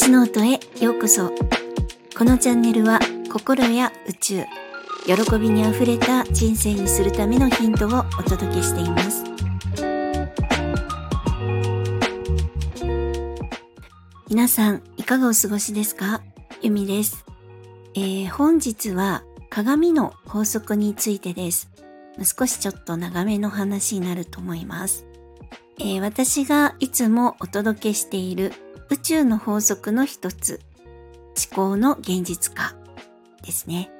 星ノートへようこそ。このチャンネルは心や宇宙喜びにあふれた人生にするためのヒントをお届けしています。皆さんいかがお過ごしですか？ゆみです、えー、本日は鏡の法則についてです。少しちょっと長めの話になると思います、えー、私がいつもお届けしている宇宙の法則の一つ、思考の現実化ですね。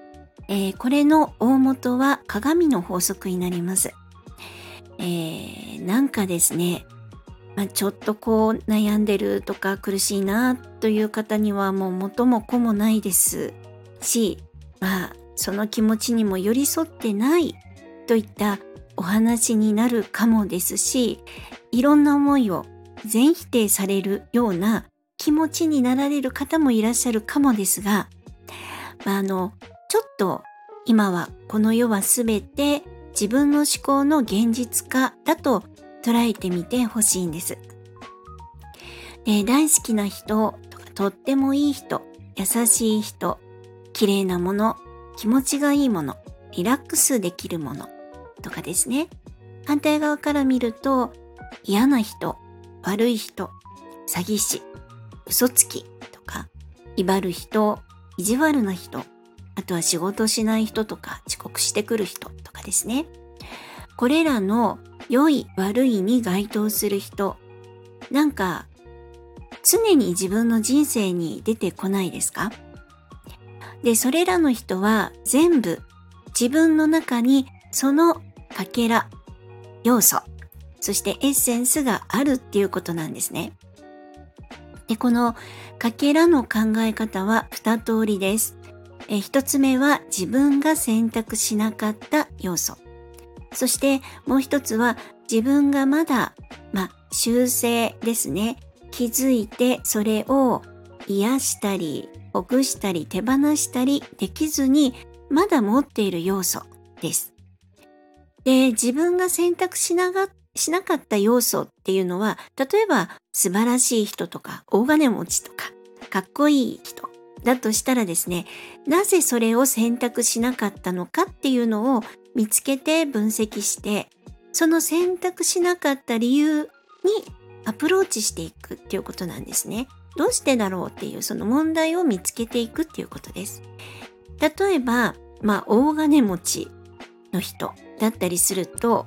えー、これの大元は鏡の法則になります。えー、なんかですね、まあ、ちょっとこう悩んでるとか苦しいなという方にはもう元も子もないですし、まあその気持ちにも寄り添ってないといったお話になるかもですし、いろんな思いを全否定されるような気持ちになられる方もいらっしゃるかもですが、まあ、あの、ちょっと今はこの世はすべて自分の思考の現実化だと捉えてみてほしいんです。で大好きな人とかとってもいい人、優しい人、綺麗なもの、気持ちがいいもの、リラックスできるものとかですね。反対側から見ると嫌な人、悪い人、詐欺師、嘘つきとか、威張る人、意地悪な人、あとは仕事しない人とか遅刻してくる人とかですね。これらの良い悪いに該当する人、なんか常に自分の人生に出てこないですか？で、それらの人は全部自分の中にそのかけら、要素、そしてエッセンスがあるっていうことなんですね。で、このかけらの考え方は二通りです。え一つ目は自分が選択しなかった要素。そしてもう一つは自分がまだ、ま、修正ですね。気づいてそれを癒したり、ほぐしたり、手放したりできずにまだ持っている要素です。で、自分が選択しながしなかった要素っていうのは、例えば素晴らしい人とか、大金持ちとか、かっこいい人だとしたらですね、なぜそれを選択しなかったのかっていうのを見つけて分析して、その選択しなかった理由にアプローチしていくっていうことなんですね。どうしてだろうっていうその問題を見つけていくっていうことです。例えば、まあ、大金持ちの人だったりすると、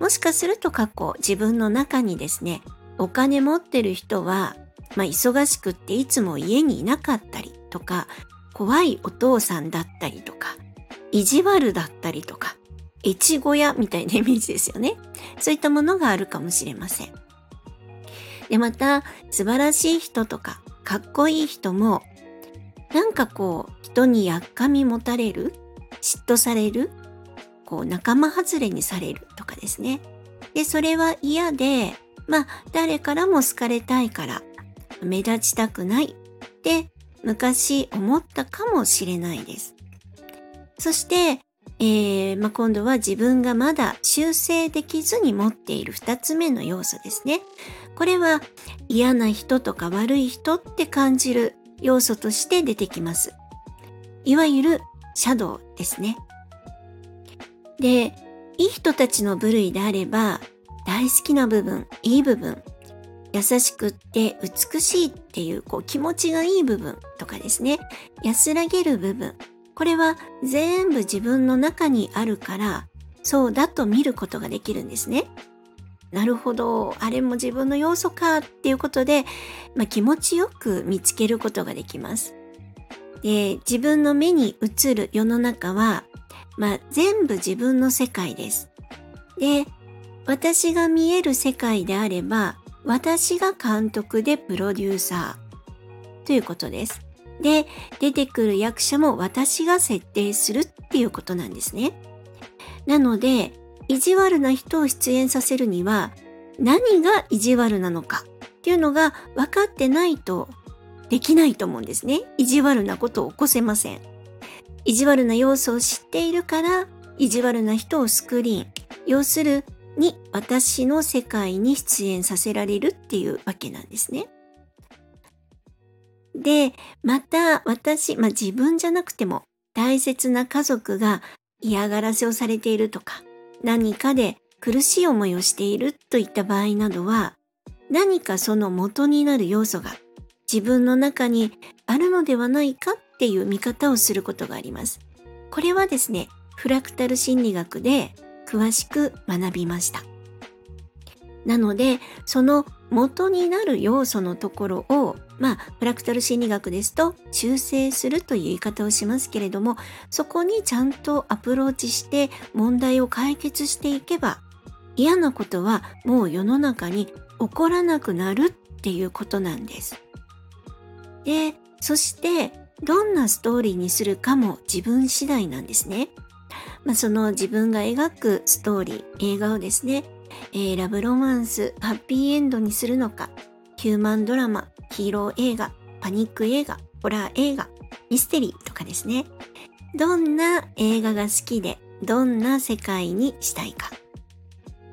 もしかすると過去自分の中にですね、お金持ってる人は、まあ、忙しくっていつも家にいなかったりとか、怖いお父さんだったりとか、意地悪だったりとか、越後屋みたいなイメージですよね。そういったものがあるかもしれません。で、また、素晴らしい人とか、かっこいい人も、なんかこう、人にやっかみ持たれる嫉妬されるこう仲間外れにされるとかですね。で、それは嫌で、まあ、誰からも好かれたいから、目立ちたくないって昔思ったかもしれないです。そして、えーまあ、今度は自分がまだ修正できずに持っている二つ目の要素ですね。これは嫌な人とか悪い人って感じる要素として出てきます。いわゆるシャドウですね。で、いい人たちの部類であれば、大好きな部分、いい部分、優しくって美しいっていうこう気持ちがいい部分とかですね、安らげる部分、これは全部自分の中にあるから、そうだと見ることができるんですね。なるほど、あれも自分の要素かっていうことで、まあ、気持ちよく見つけることができます。で、自分の目に映る世の中はまあ、全部自分の世界です。で、私が見える世界であれば、私が監督でプロデューサーということです。で、出てくる役者も私が設定するっていうことなんですね。なので、意地悪な人を出演させるには、何が意地悪なのかっていうのが分かってないとできないと思うんですね。意地悪なことを起こせません。意地悪な要素を知っているから意地悪な人をスクリーン要するに私の世界に出演させられるっていうわけなんですね。で、また私、まあ自分じゃなくても大切な家族が嫌がらせをされているとか、何かで苦しい思いをしているといった場合などは、何かその元になる要素が自分の中にあるのではないかっていう見方をすることがあります。これはですね、フラクタル心理学で詳しく学びました。なので、その元になる要素のところを、まあ、フラクタル心理学ですと、修正するという言い方をしますけれども、そこにちゃんとアプローチして問題を解決していけば、嫌なことはもう世の中に起こらなくなるっていうことなんです。で、そしてどんなストーリーにするかも自分次第なんですね。まあ、その自分が描くストーリー、映画をですね、えー、ラブロマンス、ハッピーエンドにするのか、ヒューマンドラマ、ヒーロー映画、パニック映画、ホラー映画、ミステリーとかですね。どんな映画が好きで、どんな世界にしたいか。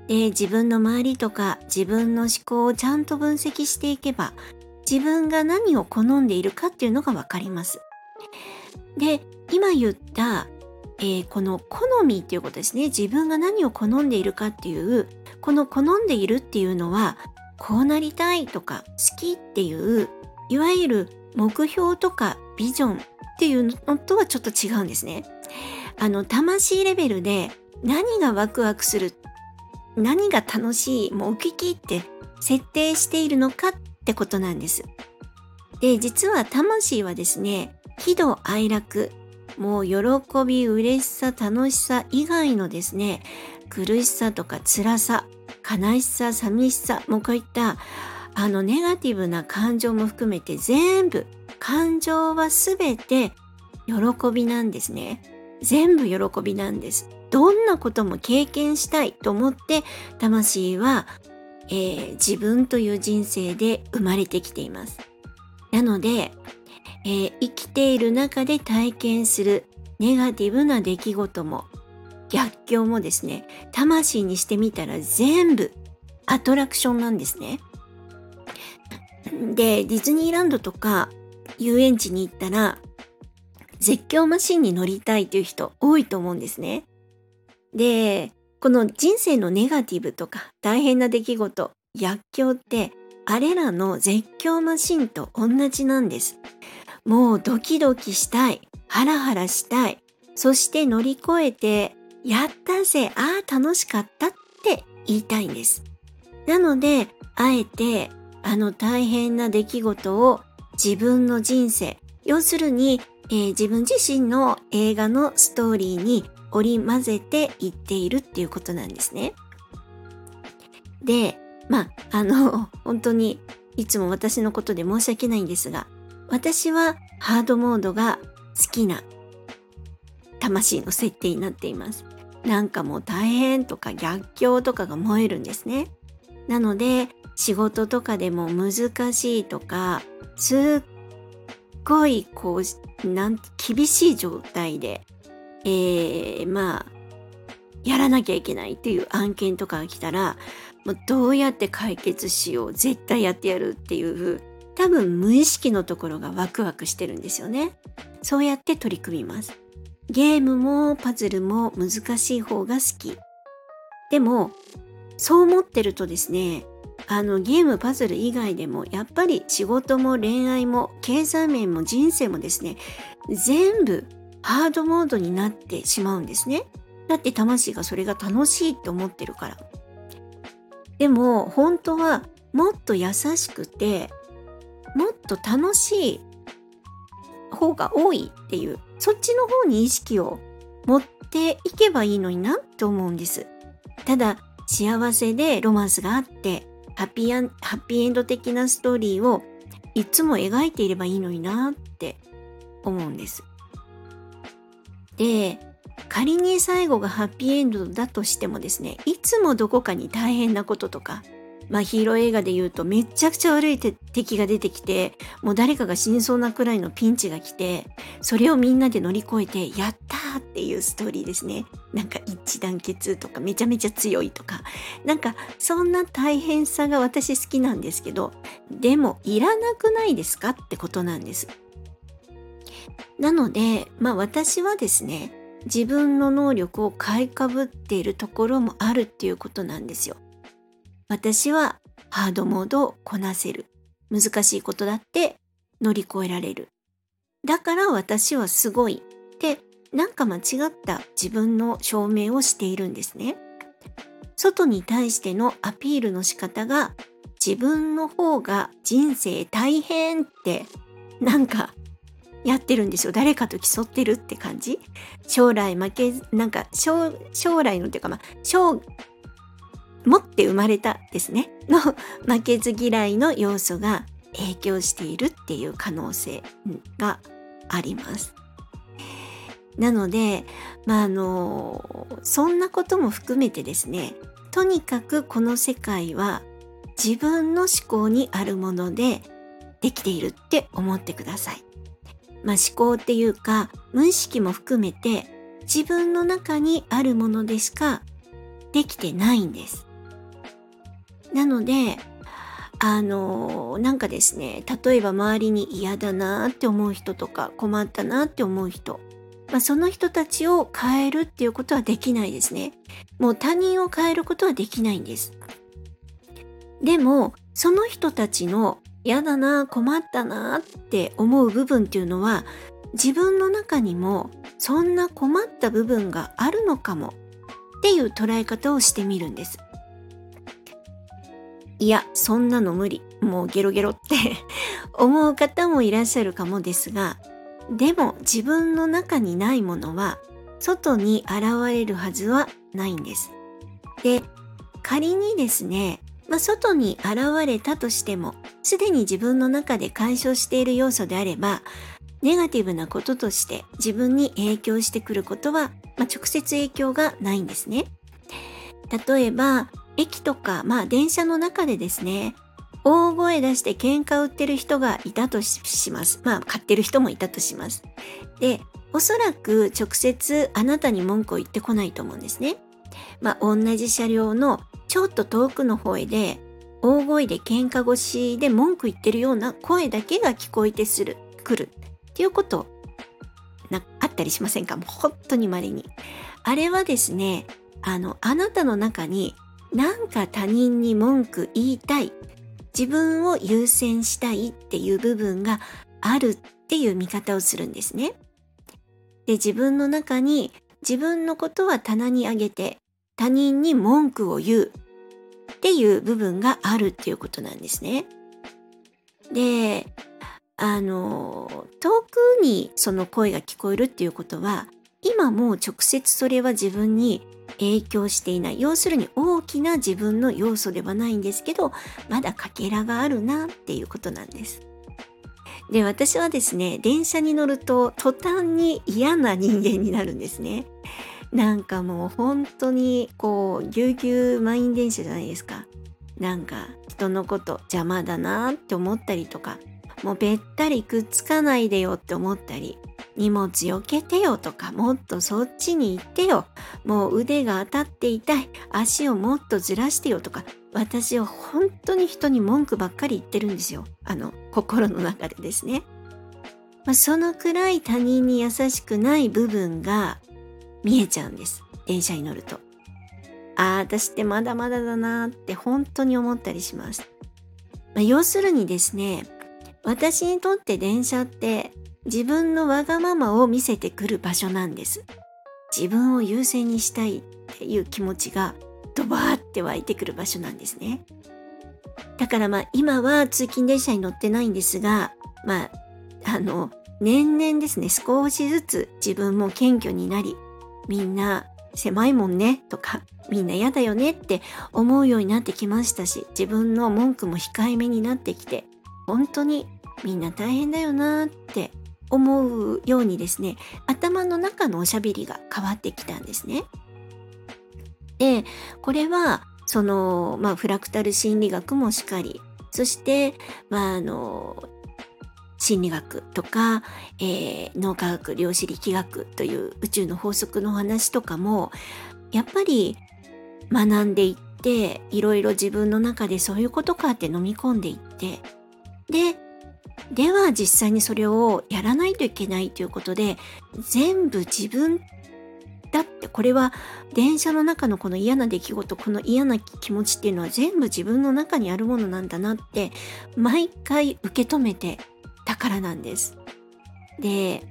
で、自分の周りとか自分の思考をちゃんと分析していけば、自分が何を好んでいるかっていうのがわかります。で、今言った、えー、この好みっていうことですね。自分が何を好んでいるかっていう、この好んでいるっていうのは、こうなりたいとか好きっていう、いわゆる目標とかビジョンっていうのとはちょっと違うんですね。あの、魂レベルで何がワクワクする、何が楽しい、もうウキキって設定しているのかっってことなんです。で、実は魂はですね、喜怒哀楽、もう喜び、嬉しさ、楽しさ以外のですね、苦しさとか辛さ、悲しさ、寂しさ、もうこういったあのネガティブな感情も含めて全部、感情はすべて喜びなんですね。全部喜びなんです。どんなことも経験したいと思って魂はえー、自分という人生で生まれてきています。なので、えー、生きている中で体験するネガティブな出来事も逆境もですね、魂にしてみたら全部アトラクションなんですね。で、ディズニーランドとか遊園地に行ったら絶叫マシンに乗りたいという人多いと思うんですね。で、この人生のネガティブとか大変な出来事、逆境ってあれらの絶叫マシンと同じなんです。もうドキドキしたい、ハラハラしたい、そして乗り越えて、やったぜ、ああ楽しかったって言いたいんです。なので、あえてあの大変な出来事を自分の人生、要するに、えー、自分自身の映画のストーリーに織り交ぜていっているっていうことなんですね。で、まあ、あの、本当にいつも私のことで申し訳ないんですが、私はハードモードが好きな魂の設定になっています。なんかもう大変とか逆境とかが燃えるんですね。なので仕事とかでも難しいとかすっごいこうなん厳しい状態でえー、まあ、やらなきゃいけないっていう案件とかが来たら、もうどうやって解決しよう、絶対やってやるっていう多分無意識のところがワクワクしてるんですよね。そうやって取り組みます。ゲームもパズルも難しい方が好き。でも、そう思ってるとですね、あのゲームパズル以外でもやっぱり仕事も恋愛も経済面も人生もですね全部ハードモードになってしまうんですね。だって魂がそれが楽しいって思ってるから。でも本当はもっと優しくてもっと楽しい方が多いっていうそっちの方に意識を持っていけばいいのになって思うんです。ただ幸せでロマンスがあってハッピーハッピーエンド的なストーリーをいつも描いていればいいのになって思うんです。で、仮に最後がハッピーエンドだとしてもですね、いつもどこかに大変なこととか、まあヒーロー映画で言うとめちゃくちゃ悪い敵が出てきて、もう誰かが死にそうなくらいのピンチが来て、それをみんなで乗り越えて、やったーっていうストーリーですね。なんか一致団結とかめちゃめちゃ強いとか、なんかそんな大変さが私好きなんですけど、でもいらなくないですかってことなんです。なので、まあ私はですね、自分の能力を買いかぶっているところもあるっていうことなんですよ。私はハードモードをこなせる。難しいことだって乗り越えられる。だから私はすごいってなんか間違った自分の証明をしているんですね。外に対してのアピールの仕方が自分の方が人生大変ってなんかやってるんですよ。誰かと競ってるって感じ？将来負け、なんか将来のっていうかまあ、将持って生まれたですね、の負けず嫌いの要素が影響しているっていう可能性があります。なので、まあ、あの、そんなことも含めてですね、とにかくこの世界は自分の思考にあるものでできているって思ってください。まあ、思考っていうか無意識も含めて自分の中にあるものでしかできてないんです。なので、あの、なんかですね、例えば周りに嫌だなって思う人とか困ったなって思う人、まあ、その人たちを変えるっていうことはできないですね。もう他人を変えることはできないんです。でも、その人たちの嫌だな、困ったなって思う部分っていうのは、自分の中にもそんな困った部分があるのかもっていう捉え方をしてみるんです。いや、そんなの無理。もうゲロゲロって 思う方もいらっしゃるかもですが、でも自分の中にないものは外に現れるはずはないんです。で、仮にですね、まあ、外に現れたとしても、すでに自分の中で干渉している要素であれば、ネガティブなこととして自分に影響してくることは、まあ、直接影響がないんですね。例えば、駅とか、まあ電車の中でですね、大声出して喧嘩売ってる人がいたとします。まあ買ってる人もいたとします。で、おそらく直接あなたに文句を言ってこないと思うんですね。まあ同じ車両のちょっと遠くの方へで大声で喧嘩腰で文句言ってるような声だけが聞こえてする、来るっていうことなあったりしませんか？もう本当に稀に。あれはですね、あの、あなたの中になんか他人に文句言いたい、自分を優先したいっていう部分があるっていう見方をするんですね。で、自分の中に自分のことは棚に上げて他人に文句を言うっていう部分があるっていうことなんですね。で、あの、遠くにその声が聞こえるっていうことは、今も直接それは自分に影響していない。要するに大きな自分の要素ではないんですけど、まだかけらがあるなっていうことなんです。で、私はですね、電車に乗ると途端に嫌な人間になるんですね。なんかもう本当にこう、ぎゅうぎゅう満員電車じゃないですか。なんか人のこと邪魔だなって思ったりとか、もうべったりくっつかないでよって思ったり、荷物避けてよとか、もっとそっちに行ってよ。もう腕が当たって痛い。足をもっとずらしてよとか、私は本当に人に文句ばっかり言ってるんですよ。あの、心の中でですね。まあ、そのくらい他人に優しくない部分が見えちゃうんです。電車に乗ると。ああ、私ってまだまだだなって本当に思ったりします。まあ、要するにですね、私にとって電車って自分のわがままを見せてくる場所なんです。自分を優先にしたいっていう気持ちがドバーって湧いてくる場所なんですね。だからまあ今は通勤電車に乗ってないんですが、まあ、あの、年々ですね、少しずつ自分も謙虚になり、みんな狭いもんねとか、みんな嫌だよねって思うようになってきましたし、自分の文句も控えめになってきて、本当にみんな大変だよなって思うようにですね、頭の中のおしゃべりが変わってきたんですね。で、これはその、まあ、フラクタル心理学もしかり、そして、まあ、あの、心理学とか、えー、脳科学、量子力学という宇宙の法則の話とかも、やっぱり学んでいって、いろいろ自分の中でそういうことかって飲み込んでいって、で、では実際にそれをやらないといけないということで、全部自分だってこれは電車の中のこの嫌な出来事、この嫌な気持ちっていうのは全部自分の中にあるものなんだなって毎回受け止めてたからなんです。で、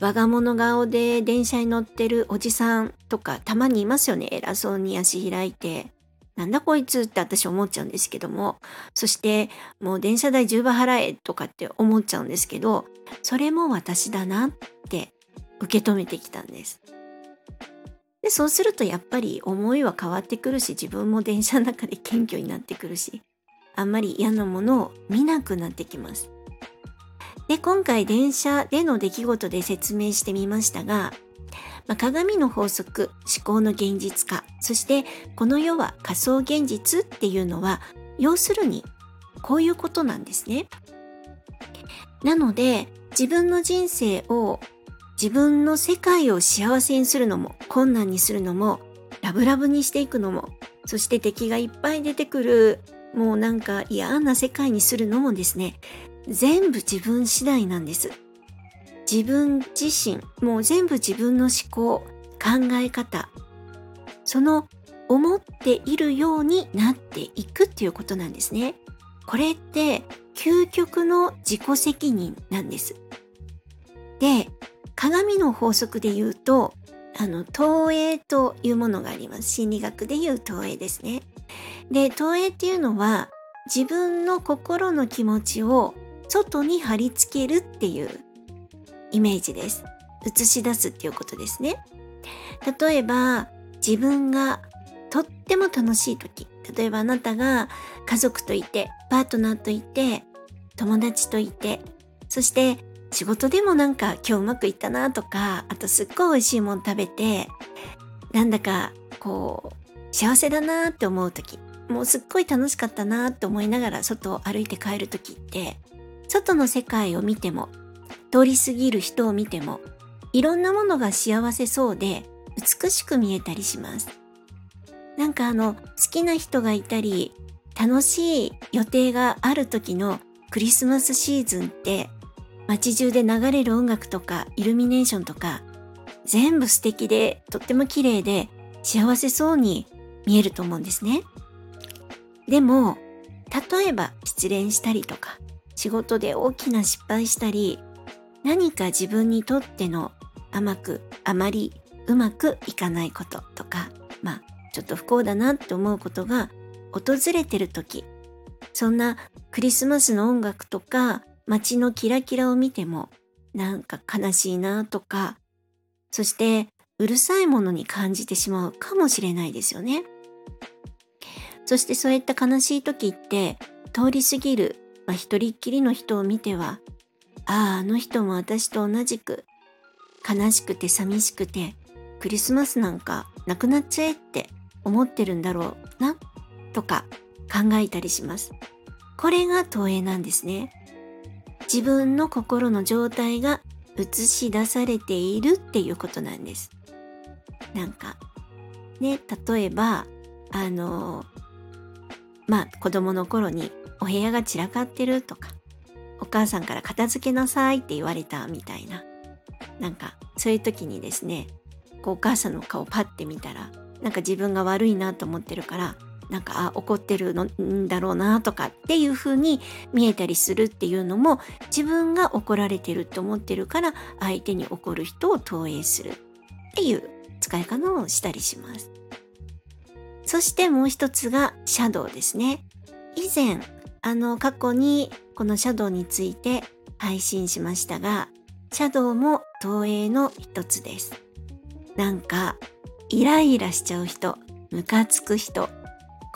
我が物顔で電車に乗ってるおじさんとかたまにいますよね。偉そうに足開いて。なんだこいつって私思っちゃうんですけども。そしてもう電車代10倍払えとかって思っちゃうんですけど、それも私だなって受け止めてきたんです。でそうするとやっぱり思いは変わってくるし自分も電車の中で謙虚になってくるしあんまり嫌なものを見なくなってきます。で今回電車での出来事で説明してみましたが、まあ、鏡の法則思考の現実化そしてこの世は仮想現実っていうのは要するにこういうことなんですね。なので自分の人生を自分の世界を幸せにするのも困難にするのもラブラブにしていくのもそして敵がいっぱい出てくるもうなんか嫌な世界にするのもですね全部自分次第なんです自分自身もう全部自分の思考考え方その思っているようになっていくっていうことなんですねこれって究極の自己責任なんですで鏡の法則で言うと、あの、投影というものがあります。心理学でいう投影ですね。で、投影っていうのは、自分の心の気持ちを外に貼り付けるっていうイメージです。映し出すっていうことですね。例えば、自分がとっても楽しい時、例えばあなたが家族といて、パートナーといて、友達といて、そして仕事でもなんか今日うまくいったなとか、あとすっごい美味しいもん食べて、なんだかこう、幸せだなって思う時、もうすっごい楽しかったなって思いながら外を歩いて帰る時って、外の世界を見ても、通り過ぎる人を見ても、いろんなものが幸せそうで美しく見えたりします。なんかあの、好きな人がいたり、楽しい予定がある時のクリスマスシーズンって街中で流れる音楽とかイルミネーションとか全部素敵でとっても綺麗で幸せそうに見えると思うんですね。でも例えば失恋したりとか仕事で大きな失敗したり何か自分にとっての甘くあまりうまくいかないこととかまあちょっと不幸だなって思うことが訪れてる時そんなクリスマスの音楽とか街のキラキラを見てもなんか悲しいなとか、そしてうるさいものに感じてしまうかもしれないですよね。そしてそういった悲しい時って通り過ぎる、まあ、一人っきりの人を見ては、ああ、あの人も私と同じく悲しくて寂しくてクリスマスなんかなくなっちゃえって思ってるんだろうなとか考えたりします。これが投影なんですね。自分の心の状態が映し出されているっていうことなんです。なんか、ね、例えば、あの、まあ子供の頃にお部屋が散らかってるとか、お母さんから片付けなさいって言われたみたいな。なんか、そういう時にですね、こうお母さんの顔パッて見たら、なんか自分が悪いなと思ってるから、なんかあ怒ってるのんだろうなとかっていう風に見えたりするっていうのも自分が怒られてると思ってるから相手に怒る人を投影するっていう使い方をしたりします。そしてもう一つがシャドウですね。以前あの過去にこのシャドウについて配信しましたがシャドウも投影の一つです。なんかイライラしちゃう人ムカつく人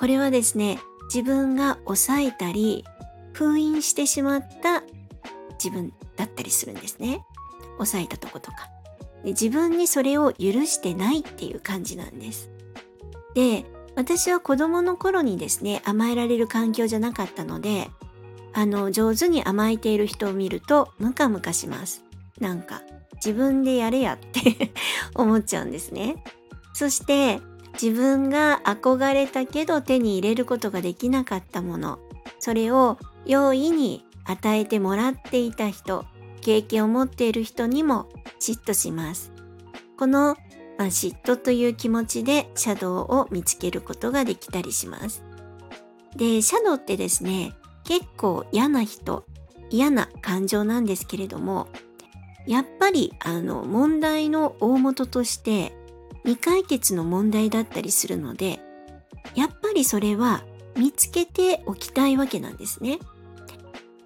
これはですね、自分が抑えたり、封印してしまった自分だったりするんですね。抑えたとことか。で自分にそれを許してないっていう感じなんです。で、私は子供の頃にですね、甘えられる環境じゃなかったので、あの、上手に甘えている人を見るとムカムカします。なんか、自分でやれやって 思っちゃうんですね。そして、自分が憧れたけど手に入れることができなかったもの、それを容易に与えてもらっていた人、経験を持っている人にも嫉妬します。この、嫉妬という気持ちでシャドウを見つけることができたりします。で、シャドウってですね、結構嫌な人、嫌な感情なんですけれども、やっぱりあの問題の大元として未解決の問題だったりするので、やっぱりそれは見つけておきたいわけなんですね。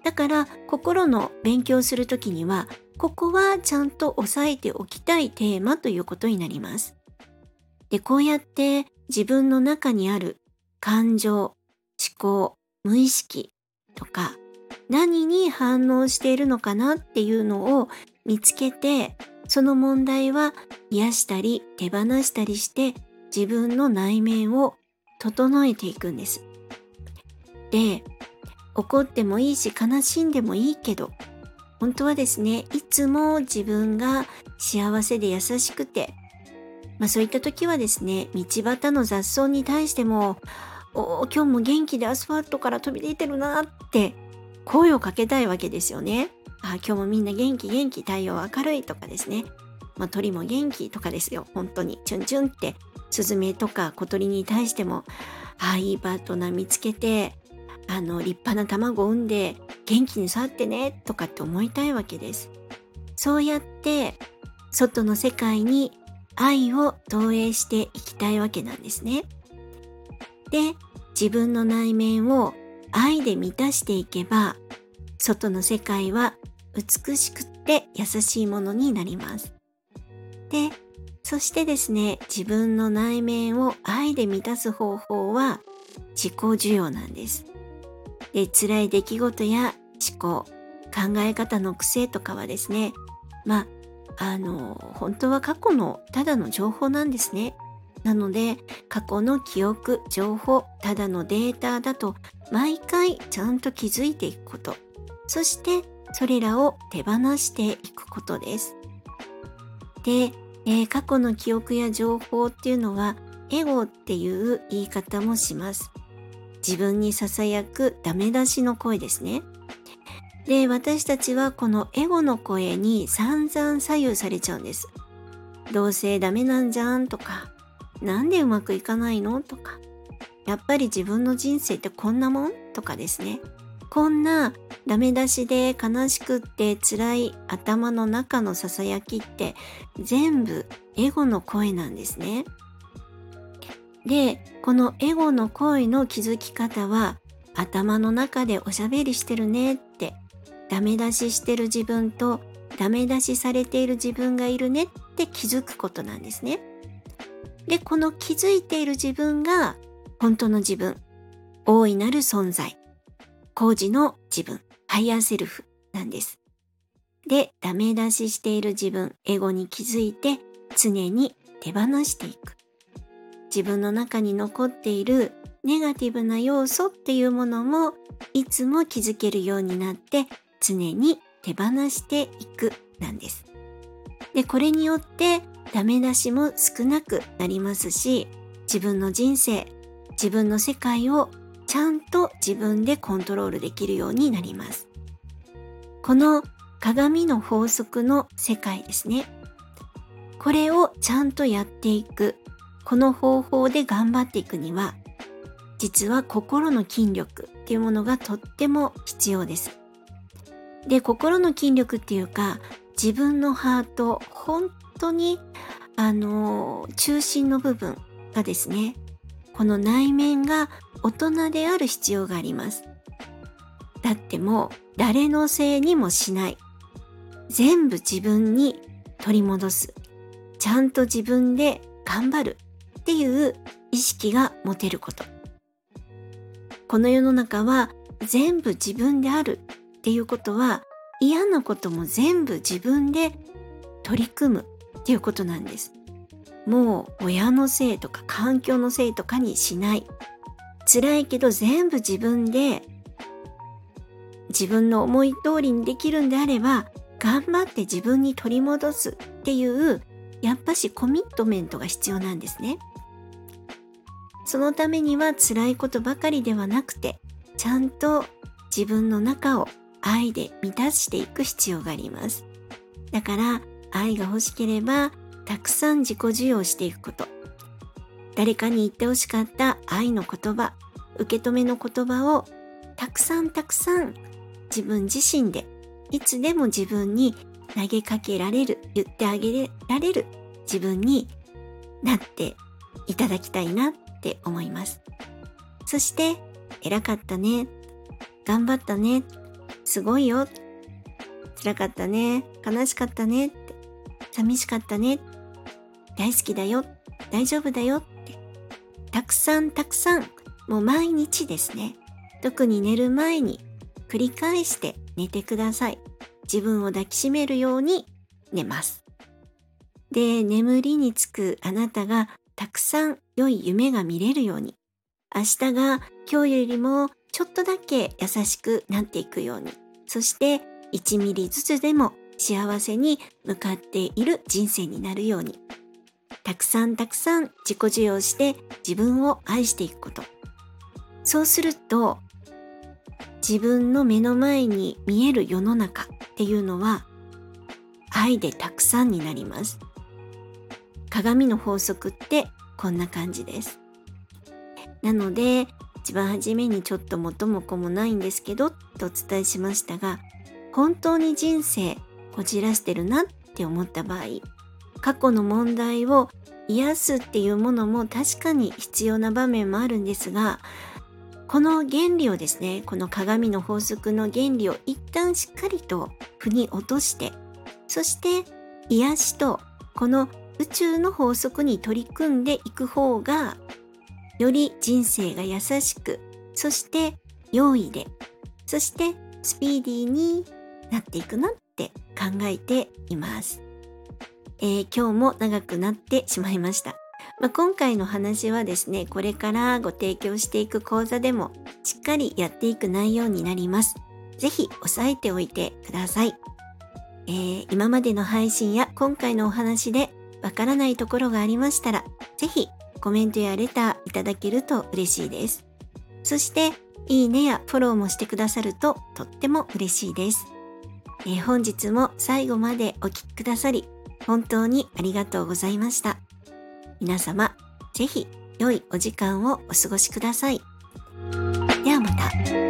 だから心の勉強するときには、ここはちゃんと押さえておきたいテーマということになります。で、こうやって自分の中にある感情、思考、無意識とか何に反応しているのかなっていうのを見つけてその問題は癒したり手放したりして自分の内面を整えていくんです。で、怒ってもいいし悲しんでもいいけど、本当はですね、いつも自分が幸せで優しくて、まあそういった時はですね、道端の雑草に対しても、お今日も元気でアスファルトから飛び出てるなって声をかけたいわけですよね。あ今日もみんな元気元気太陽明るいとかですね、まあ、鳥も元気とかですよ。本当に。チュンチュンってスズメとか小鳥に対してもああいいパートナー見つけてあの立派な卵を産んで元気に育ってねとかって思いたいわけですそうやって外の世界に愛を投影していきたいわけなんですねで自分の内面を愛で満たしていけば外の世界は美しくって優しいものになります。で、そしてですね、自分の内面を愛で満たす方法は自己需要なんです。で、辛い出来事や思考、考え方の癖とかはですね、まあ、あの、本当は過去のただの情報なんですね。なので、過去の記憶、情報、ただのデータだと、毎回ちゃんと気づいていくこと。そしてそれらを手放していくことです。で、えー、過去の記憶や情報っていうのはエゴっていう言い方もします。自分に囁くダメ出しの声ですね。で、私たちはこのエゴの声に散々左右されちゃうんです。どうせダメなんじゃんとか、なんでうまくいかないのとか、やっぱり自分の人生ってこんなもんとかですね。こんなダメ出しで悲しくって辛い頭の中のささやきって全部エゴの声なんですね。で、このエゴの声の気づき方は頭の中でおしゃべりしてるねってダメ出ししてる自分とダメ出しされている自分がいるねって気づくことなんですね。で、この気づいている自分が本当の自分、大いなる存在、高次の自分、 higher self なんです。で、ダメ出ししている自分、エゴに気づいて常に手放していく。自分の中に残っているネガティブな要素っていうものもいつも気づけるようになって常に手放していくなんです。で、これによってダメ出しも少なくなりますし、自分の人生、自分の世界をちゃんと自分でコントロールできるようになります。この鏡の法則の世界ですね。これをちゃんとやっていく、この方法で頑張っていくには、実は心の筋力っていうものがとっても必要です。で、心の筋力っていうか、自分のハート、本当に、あの、中心の部分がですね、この内面が大人である必要があります。だってもう誰のせいにもしない。全部自分に取り戻す。ちゃんと自分で頑張るっていう意識が持てること。この世の中は全部自分であるっていうことは嫌なことも全部自分で取り組むっていうことなんです。もう親のせいとか環境のせいとかにしない。辛いけど全部自分で自分の思い通りにできるんであれば頑張って自分に取り戻すっていうやっぱしコミットメントが必要なんですね。そのためには辛いことばかりではなくてちゃんと自分の中を愛で満たしていく必要があります。だから愛が欲しければたくさん自己授与していくこと。誰かに言ってほしかった愛の言葉、受け止めの言葉をたくさんたくさん自分自身でいつでも自分に投げかけられる、言ってあげられる自分になっていただきたいなって思います。そして、偉かったね。頑張ったね。すごいよ。辛かったね。悲しかったね。寂しかったね。大好きだよ。大丈夫だよって。たくさんたくさん、もう毎日ですね。特に寝る前に繰り返して寝てください。自分を抱きしめるように寝ます。で、眠りにつくあなたがたくさん良い夢が見れるように、明日が今日よりもちょっとだけ優しくなっていくように、そして1ミリずつでも幸せに向かっている人生になるように、たくさんたくさん自己授与して自分を愛していくこと。そうすると自分の目の前に見える世の中っていうのは愛でたくさんになります。鏡の法則ってこんな感じです。なので一番初めにちょっと元も子もないんですけどとお伝えしましたが本当に人生こじらしてるなって思った場合過去の問題を癒すっていうものも確かに必要な場面もあるんですがこの原理をですね、この鏡の法則の原理を一旦しっかりと腑に落として、そして癒しとこの宇宙の法則に取り組んでいく方が、より人生が優しく、そして容易で、そしてスピーディーになっていくなって考えています。えー、今日も長くなってしまいました。まあ、今回の話はですね、これからご提供していく講座でもしっかりやっていく内容になります。ぜひ押さえておいてください。えー、今までの配信や今回のお話でわからないところがありましたら、ぜひコメントやレターいただけると嬉しいです。そして、いいねやフォローもしてくださるととっても嬉しいです。えー、本日も最後までお聴きくださり、本当にありがとうございました。皆様、ぜひ良いお時間をお過ごしください。ではまた。